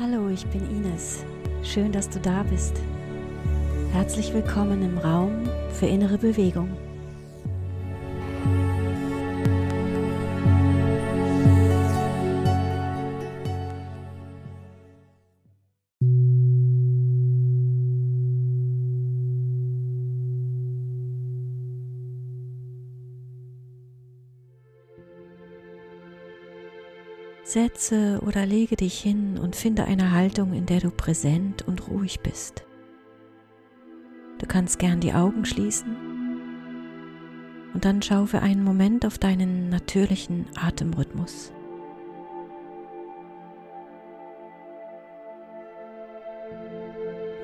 Hallo, ich bin Ines. Schön, dass du da bist. Herzlich willkommen im Raum für innere Bewegung. Setze oder lege dich hin und finde eine Haltung, in der du präsent und ruhig bist. Du kannst gern die Augen schließen und dann schau für einen Moment auf deinen natürlichen Atemrhythmus.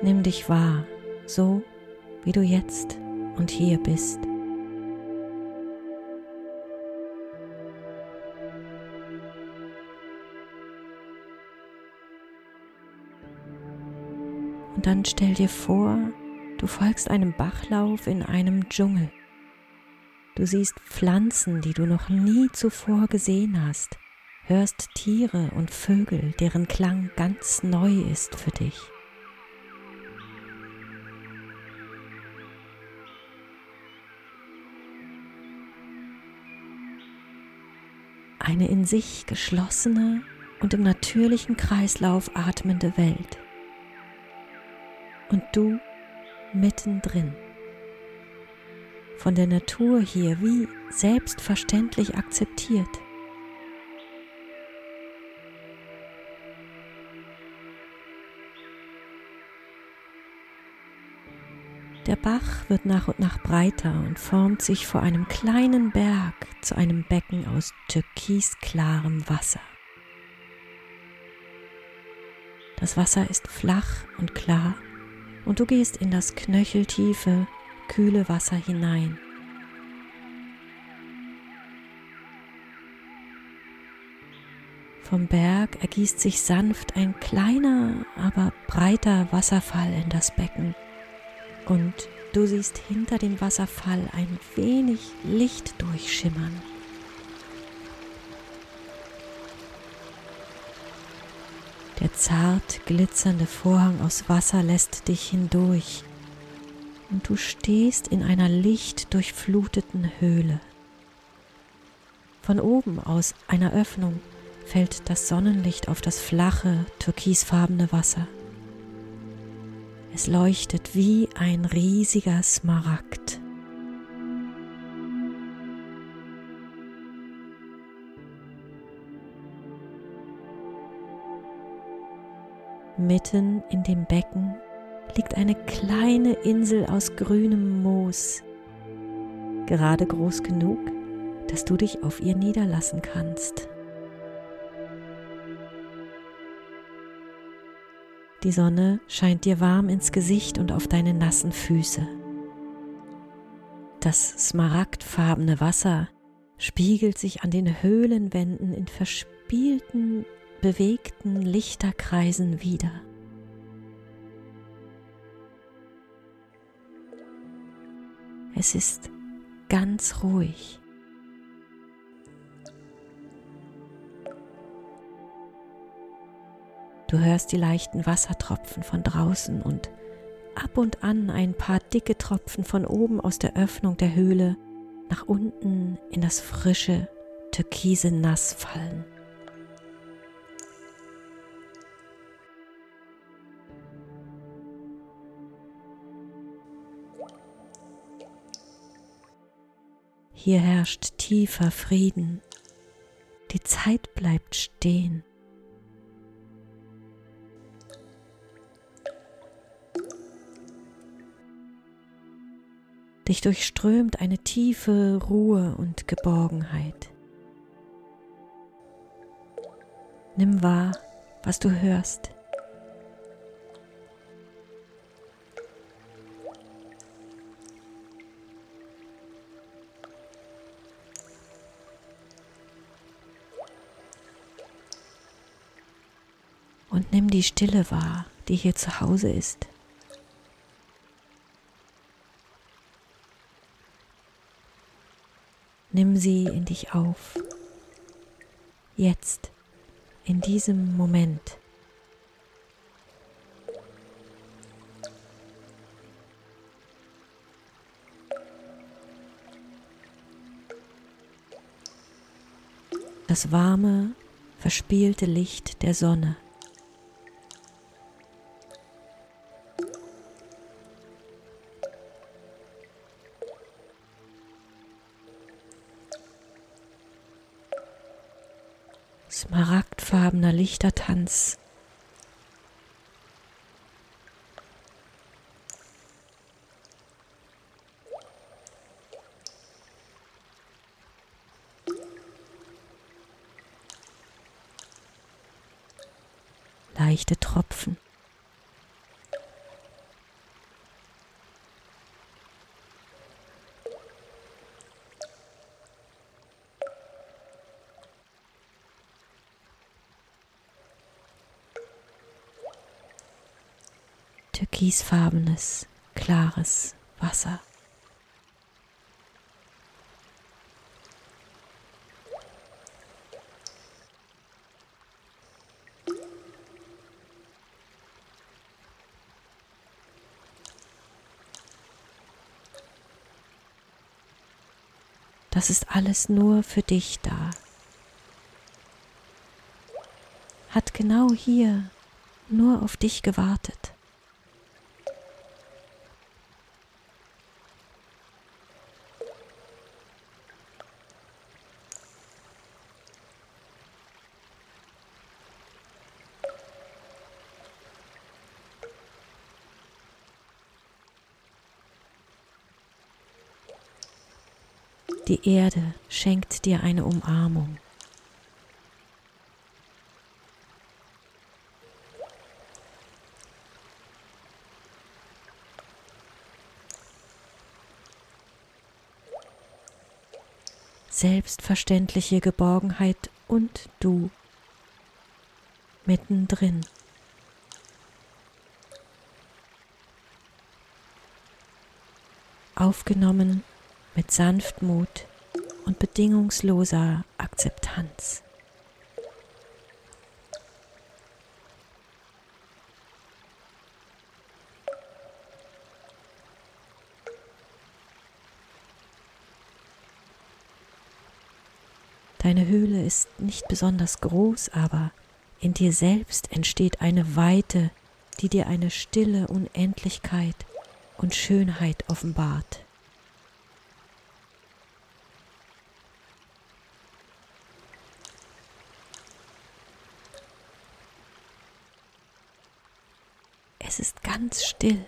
Nimm dich wahr, so wie du jetzt und hier bist. Dann stell dir vor, du folgst einem Bachlauf in einem Dschungel. Du siehst Pflanzen, die du noch nie zuvor gesehen hast, hörst Tiere und Vögel, deren Klang ganz neu ist für dich. Eine in sich geschlossene und im natürlichen Kreislauf atmende Welt du mittendrin. Von der Natur hier wie selbstverständlich akzeptiert. Der Bach wird nach und nach breiter und formt sich vor einem kleinen Berg zu einem Becken aus türkisklarem Wasser. Das Wasser ist flach und klar und du gehst in das knöcheltiefe, kühle Wasser hinein. Vom Berg ergießt sich sanft ein kleiner, aber breiter Wasserfall in das Becken und du siehst hinter dem Wasserfall ein wenig Licht durchschimmern. Der zart glitzernde Vorhang aus Wasser lässt dich hindurch und du stehst in einer lichtdurchfluteten Höhle. Von oben aus einer Öffnung fällt das Sonnenlicht auf das flache, türkisfarbene Wasser. Es leuchtet wie ein riesiger Smaragd. Mitten in dem Becken liegt eine kleine Insel aus grünem Moos, gerade groß genug, dass du dich auf ihr niederlassen kannst. Die Sonne scheint dir warm ins Gesicht und auf deine nassen Füße. Das smaragdfarbene Wasser spiegelt sich an den Höhlenwänden in verspielten bewegten Lichterkreisen wieder. Es ist ganz ruhig. Du hörst die leichten Wassertropfen von draußen und ab und an ein paar dicke Tropfen von oben aus der Öffnung der Höhle nach unten in das frische, türkise Nass fallen. Hier herrscht tiefer Frieden. Die Zeit bleibt stehen. Dich durchströmt eine tiefe Ruhe und Geborgenheit. Nimm wahr, was du hörst. die Stille wahr, die hier zu Hause ist. Nimm sie in dich auf. Jetzt, in diesem Moment. Das warme, verspielte Licht der Sonne Lichtertanz leichte Tropfen. Türkisfarbenes, klares Wasser. Das ist alles nur für dich da. Hat genau hier nur auf dich gewartet. Die Erde schenkt dir eine Umarmung. Selbstverständliche Geborgenheit und du mittendrin. Aufgenommen mit Sanftmut und bedingungsloser Akzeptanz. Deine Höhle ist nicht besonders groß, aber in dir selbst entsteht eine Weite, die dir eine stille Unendlichkeit und Schönheit offenbart. Es ist ganz still.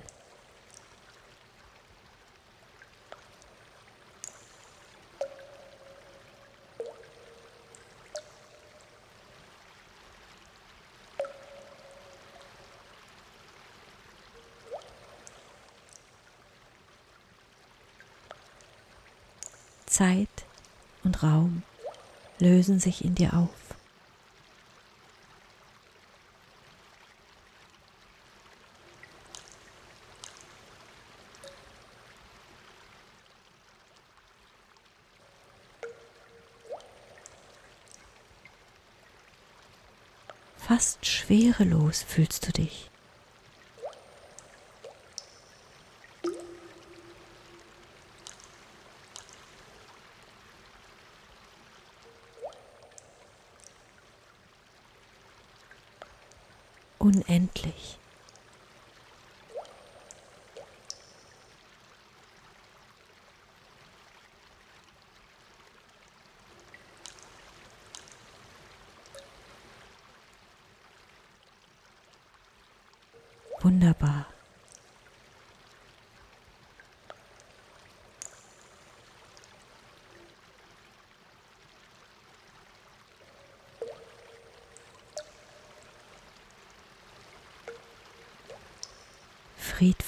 Zeit und Raum lösen sich in dir auf. Fast schwerelos fühlst du dich. Unendlich.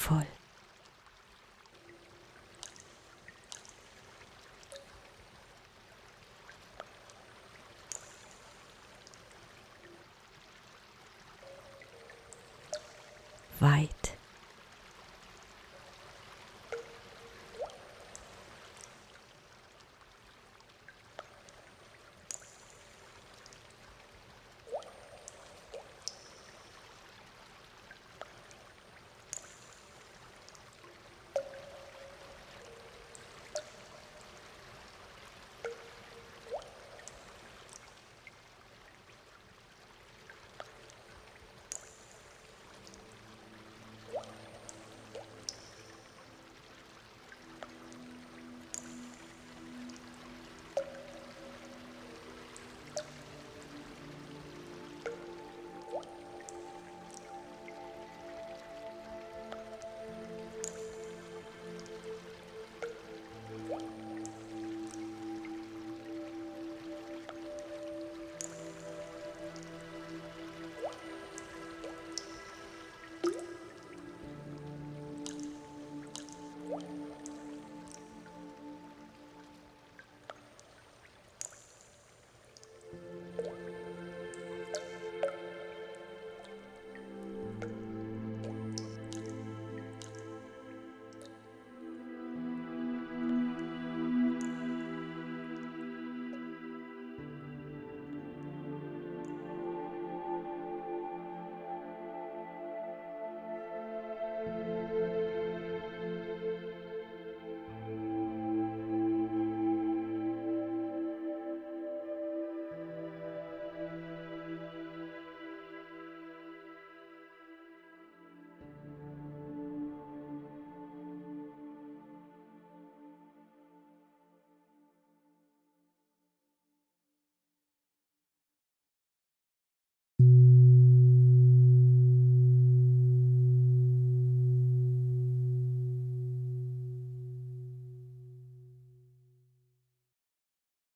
Friedvoll. weit.